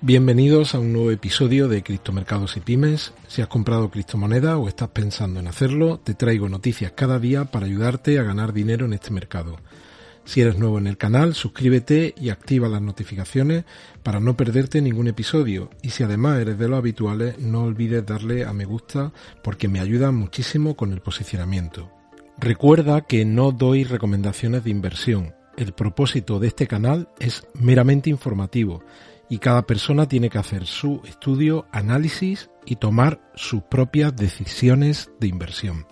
Bienvenidos a un nuevo episodio de Criptomercados y Pymes. Si has comprado criptomonedas o estás pensando en hacerlo, te traigo noticias cada día para ayudarte a ganar dinero en este mercado. Si eres nuevo en el canal, suscríbete y activa las notificaciones para no perderte ningún episodio. Y si además eres de los habituales, no olvides darle a me gusta porque me ayuda muchísimo con el posicionamiento. Recuerda que no doy recomendaciones de inversión. El propósito de este canal es meramente informativo y cada persona tiene que hacer su estudio, análisis y tomar sus propias decisiones de inversión.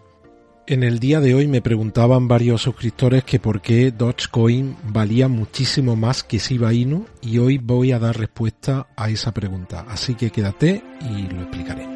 En el día de hoy me preguntaban varios suscriptores que por qué Dogecoin valía muchísimo más que Shiba Inu y hoy voy a dar respuesta a esa pregunta. Así que quédate y lo explicaré.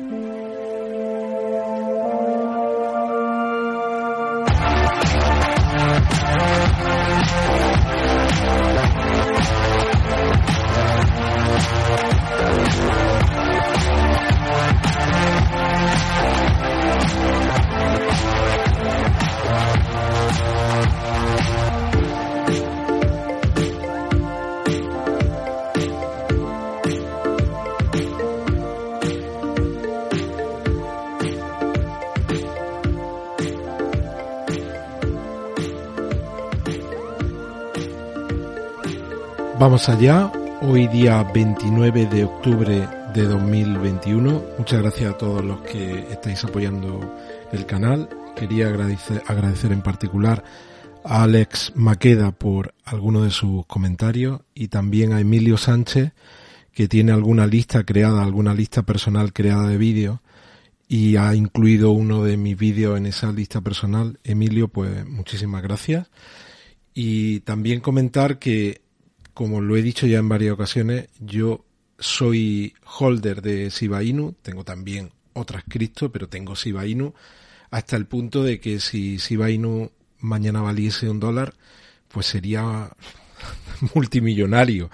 Vamos allá, hoy día 29 de octubre de 2021. Muchas gracias a todos los que estáis apoyando el canal. Quería agradecer, agradecer en particular a Alex Maqueda por alguno de sus comentarios y también a Emilio Sánchez que tiene alguna lista creada, alguna lista personal creada de vídeos y ha incluido uno de mis vídeos en esa lista personal. Emilio, pues muchísimas gracias. Y también comentar que como lo he dicho ya en varias ocasiones, yo soy holder de Shiba Inu, tengo también otras cripto, pero tengo Shiba Inu, hasta el punto de que si Shiba Inu mañana valiese un dólar, pues sería multimillonario.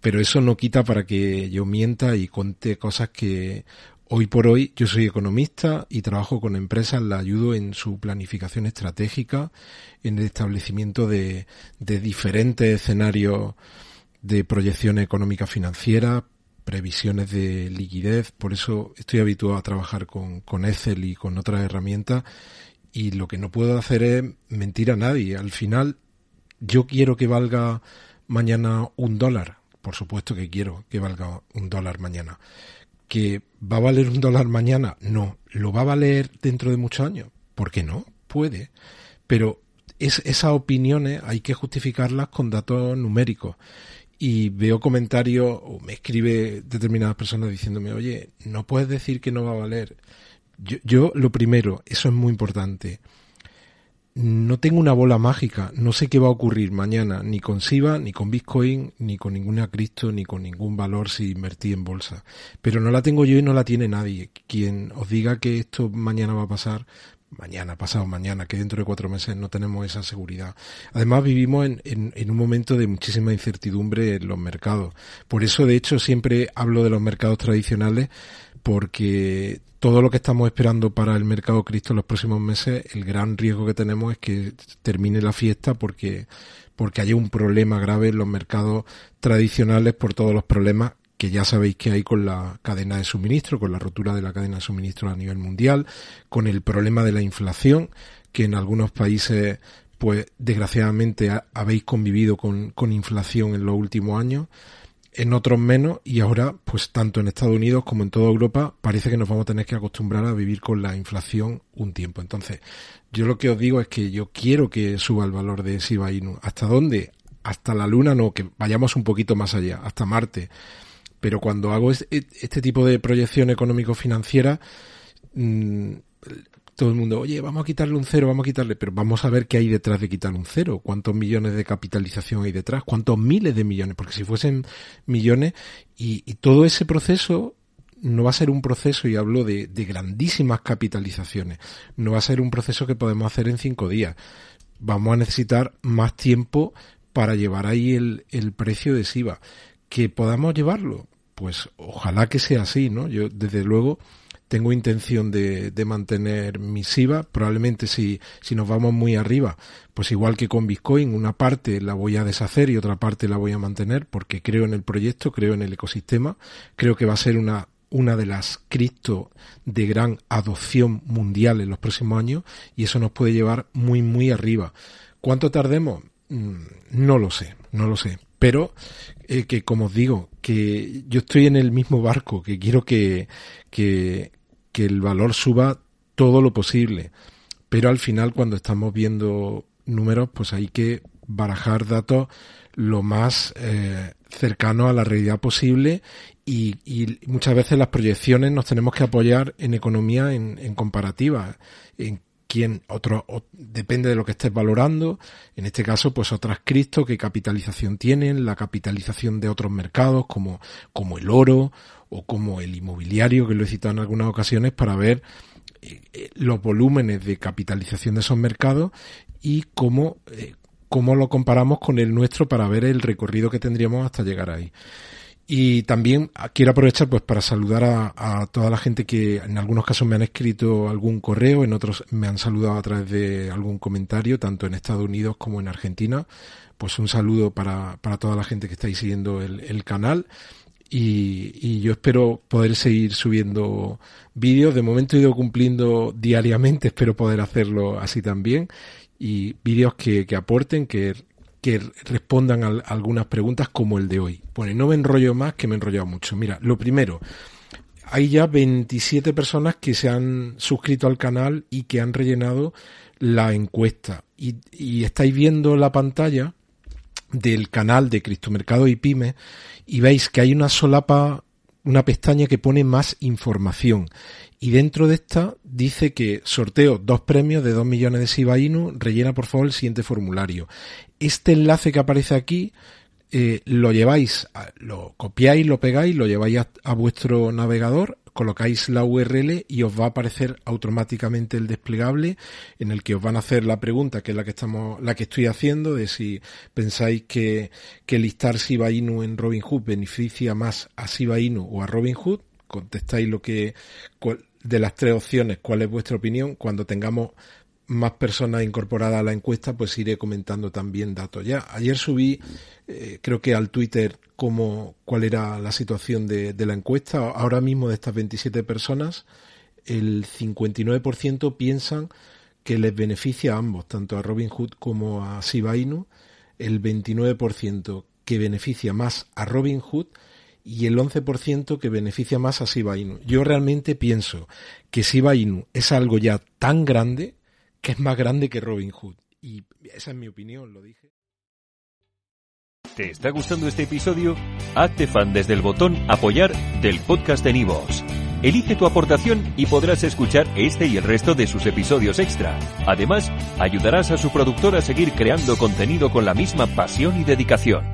Pero eso no quita para que yo mienta y conte cosas que Hoy por hoy yo soy economista y trabajo con empresas, la ayudo en su planificación estratégica, en el establecimiento de, diferentes escenarios de proyección económica financiera, previsiones de liquidez, por eso estoy habituado a trabajar con, con Excel y con otras herramientas. Y lo que no puedo hacer es mentir a nadie. Al final yo quiero que valga mañana un dólar, por supuesto que quiero que valga un dólar mañana que va a valer un dólar mañana, no, lo va a valer dentro de muchos años. ¿Por qué no? Puede. Pero es, esas opiniones hay que justificarlas con datos numéricos. Y veo comentarios o me escribe determinadas personas diciéndome, oye, no puedes decir que no va a valer. Yo, yo lo primero, eso es muy importante no tengo una bola mágica, no sé qué va a ocurrir mañana, ni con SIVA, ni con Bitcoin, ni con ninguna cripto, ni con ningún valor si invertí en bolsa. Pero no la tengo yo y no la tiene nadie. Quien os diga que esto mañana va a pasar, mañana, pasado mañana, que dentro de cuatro meses no tenemos esa seguridad. Además vivimos en, en, un momento de muchísima incertidumbre en los mercados. Por eso, de hecho, siempre hablo de los mercados tradicionales porque todo lo que estamos esperando para el mercado cripto en los próximos meses, el gran riesgo que tenemos es que termine la fiesta porque, porque haya un problema grave en los mercados tradicionales por todos los problemas que ya sabéis que hay con la cadena de suministro, con la rotura de la cadena de suministro a nivel mundial, con el problema de la inflación, que en algunos países, pues desgraciadamente habéis convivido con, con inflación en los últimos años en otros menos y ahora, pues tanto en Estados Unidos como en toda Europa, parece que nos vamos a tener que acostumbrar a vivir con la inflación un tiempo. Entonces, yo lo que os digo es que yo quiero que suba el valor de Shiba Inu. ¿Hasta dónde? Hasta la Luna no, que vayamos un poquito más allá, hasta Marte. Pero cuando hago este tipo de proyección económico-financiera, mm, todo el mundo, oye, vamos a quitarle un cero, vamos a quitarle, pero vamos a ver qué hay detrás de quitar un cero, cuántos millones de capitalización hay detrás, cuántos miles de millones, porque si fuesen millones y, todo ese proceso no va a ser un proceso, y hablo de, grandísimas capitalizaciones, no va a ser un proceso que podemos hacer en cinco días. Vamos a necesitar más tiempo para llevar ahí el, el precio de SIVA. ¿Que podamos llevarlo? Pues ojalá que sea así, ¿no? Yo, desde luego, tengo intención de, de, mantener mi SIVA. Probablemente si, si nos vamos muy arriba, pues igual que con Bitcoin, una parte la voy a deshacer y otra parte la voy a mantener porque creo en el proyecto, creo en el ecosistema. Creo que va a ser una, una de las cripto de gran adopción mundial en los próximos años y eso nos puede llevar muy, muy arriba. ¿Cuánto tardemos? Mm, no lo sé, no lo sé. Pero eh, que como os digo, que yo estoy en el mismo barco, que quiero que, que, que el valor suba todo lo posible. Pero al final, cuando estamos viendo números, pues hay que barajar datos lo más eh, cercano a la realidad posible y, y, muchas veces las proyecciones nos tenemos que apoyar en economía en, en comparativa, en quién otro depende de lo que estés valorando en este caso pues otras cripto qué capitalización tienen la capitalización de otros mercados como como el oro o como el inmobiliario, que lo he citado en algunas ocasiones, para ver eh, eh, los volúmenes de capitalización de esos mercados y cómo, eh, cómo lo comparamos con el nuestro para ver el recorrido que tendríamos hasta llegar ahí. Y también quiero aprovechar pues para saludar a, toda la gente que en algunos casos me han escrito algún correo, en otros me han saludado a través de algún comentario, tanto en Estados Unidos como en Argentina. Pues un saludo para, para toda la gente que estáis siguiendo el, canal y, yo espero poder seguir subiendo vídeos. De momento he ido cumpliendo diariamente, espero poder hacerlo así también. Y vídeos que aporten, que, que respondan a, algunas preguntas como el de hoy. Bueno, no me enrollo más, que me he enrollado mucho. Mira, lo primero, hay ya 27 personas que se han suscrito al canal y que han rellenado la encuesta. Y, y estáis viendo la pantalla del canal de Cristomercado y Pyme y veis que hay una solapa, una pestaña que pone más información. Y dentro de esta dice que sorteo dos premios de dos millones de Shiba Inu, rellena por favor el siguiente formulario. Este enlace que aparece aquí eh, lo lleváis, lo copiáis, lo pegáis, lo lleváis a vuestro navegador colocáis la URL y os va a aparecer automáticamente el desplegable en el que os van a hacer la pregunta que es la que estamos, la que estoy haciendo de si pensáis que, que listar Shiba Inu en Robinhood beneficia más a Shiba Inu o a Robinhood. Contestáis lo que, de las tres opciones, cuál es vuestra opinión. Cuando tengamos más personas incorporadas a la encuesta, pues iré comentando también datos. Ya ayer subí, eh, creo que al Twitter, cómo, cuál era la situación de, de, la encuesta. Ahora mismo de estas 27 personas, el 59% piensan que les beneficia a ambos, tanto a Robinhood como a Shiba Inu. El 29% que beneficia más a Robinhood y el 11% que beneficia más a Shiba Inu. Yo realmente pienso que Shiba Inu es algo ya tan grande que es más grande que Robin Hood. Y esa es mi opinión, lo dije. ¿Te está gustando este episodio? Hazte fan desde el botón apoyar del podcast de Nivos. Elige tu aportación y podrás escuchar este y el resto de sus episodios extra. Además, ayudarás a su productor a seguir creando contenido con la misma pasión y dedicación.